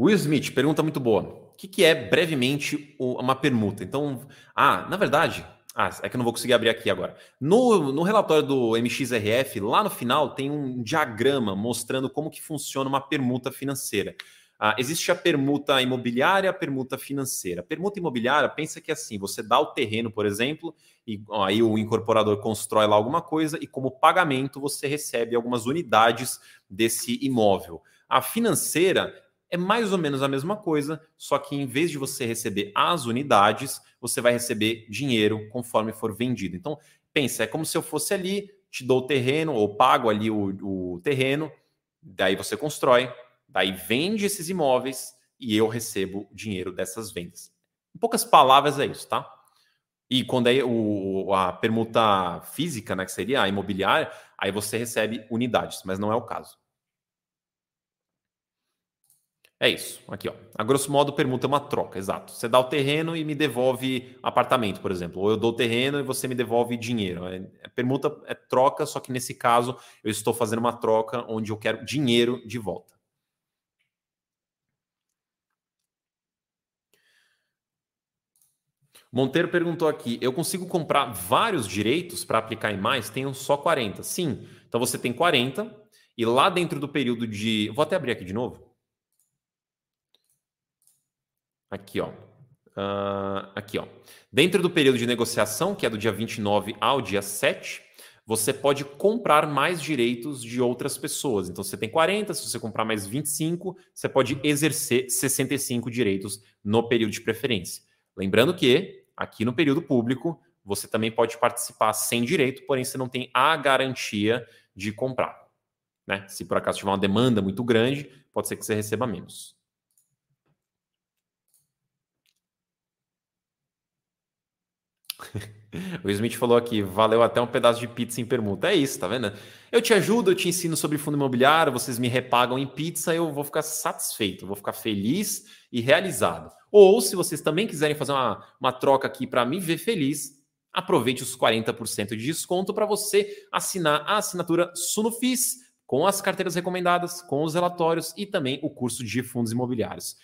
S1: Will Smith, pergunta muito boa. O que, que é brevemente uma permuta? Então, ah, na verdade, ah, é que eu não vou conseguir abrir aqui agora. No, no relatório do MXRF, lá no final, tem um diagrama mostrando como que funciona uma permuta financeira. Ah, existe a permuta imobiliária, a permuta financeira. A permuta imobiliária, pensa que é assim, você dá o terreno, por exemplo, e ó, aí o incorporador constrói lá alguma coisa e como pagamento você recebe algumas unidades desse imóvel. A financeira é mais ou menos a mesma coisa, só que em vez de você receber as unidades, você vai receber dinheiro conforme for vendido. Então, pensa, é como se eu fosse ali, te dou o terreno ou pago ali o, o terreno, daí você constrói, Daí vende esses imóveis e eu recebo dinheiro dessas vendas. Em poucas palavras é isso, tá? E quando é o, a permuta física, né, que seria a imobiliária, aí você recebe unidades, mas não é o caso. É isso, aqui ó. A grosso modo, permuta é uma troca, exato. Você dá o terreno e me devolve apartamento, por exemplo. Ou eu dou o terreno e você me devolve dinheiro. É, é, permuta é troca, só que nesse caso eu estou fazendo uma troca onde eu quero dinheiro de volta. Monteiro perguntou aqui: eu consigo comprar vários direitos para aplicar em mais? Tenho só 40. Sim. Então você tem 40 e lá dentro do período de. Vou até abrir aqui de novo. Aqui, ó. Uh, aqui, ó. Dentro do período de negociação, que é do dia 29 ao dia 7, você pode comprar mais direitos de outras pessoas. Então, você tem 40, se você comprar mais 25, você pode exercer 65 direitos no período de preferência. Lembrando que Aqui no período público, você também pode participar sem direito, porém você não tem a garantia de comprar. Né? Se por acaso tiver uma demanda muito grande, pode ser que você receba menos. O Smith falou aqui, valeu até um pedaço de pizza em permuta. É isso, tá vendo? Eu te ajudo, eu te ensino sobre fundo imobiliário, vocês me repagam em pizza, eu vou ficar satisfeito, vou ficar feliz e realizado. Ou, se vocês também quiserem fazer uma, uma troca aqui para me ver feliz, aproveite os 40% de desconto para você assinar a assinatura Sunufis com as carteiras recomendadas, com os relatórios e também o curso de fundos imobiliários.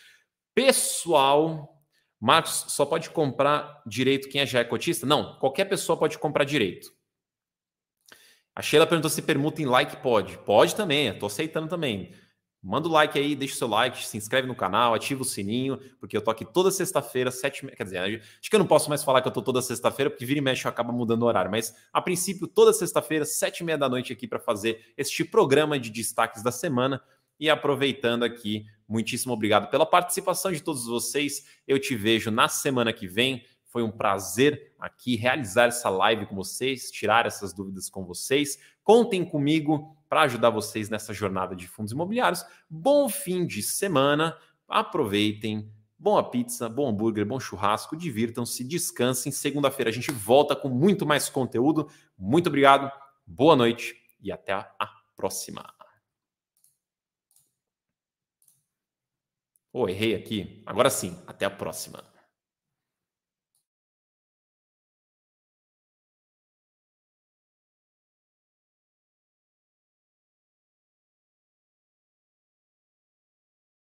S1: Pessoal, Marcos, só pode comprar direito quem é já é cotista? Não, qualquer pessoa pode comprar direito. A Sheila perguntou se permuta em like pode. Pode também, estou aceitando também. Manda o like aí, deixa o seu like, se inscreve no canal, ativa o sininho, porque eu tô aqui toda sexta-feira, sete. Quer dizer, acho que eu não posso mais falar que eu tô toda sexta-feira, porque vira e mexe eu acaba mudando o horário. Mas, a princípio, toda sexta-feira, sete e meia da noite aqui para fazer este programa de destaques da semana. E aproveitando aqui, muitíssimo obrigado pela participação de todos vocês. Eu te vejo na semana que vem. Foi um prazer aqui realizar essa live com vocês, tirar essas dúvidas com vocês. Contem comigo para ajudar vocês nessa jornada de fundos imobiliários. Bom fim de semana, aproveitem Boa pizza, bom hambúrguer, bom churrasco, divirtam-se, descansem. Segunda-feira a gente volta com muito mais conteúdo. Muito obrigado, boa noite e até a próxima. Oh, errei aqui. Agora sim, até a próxima.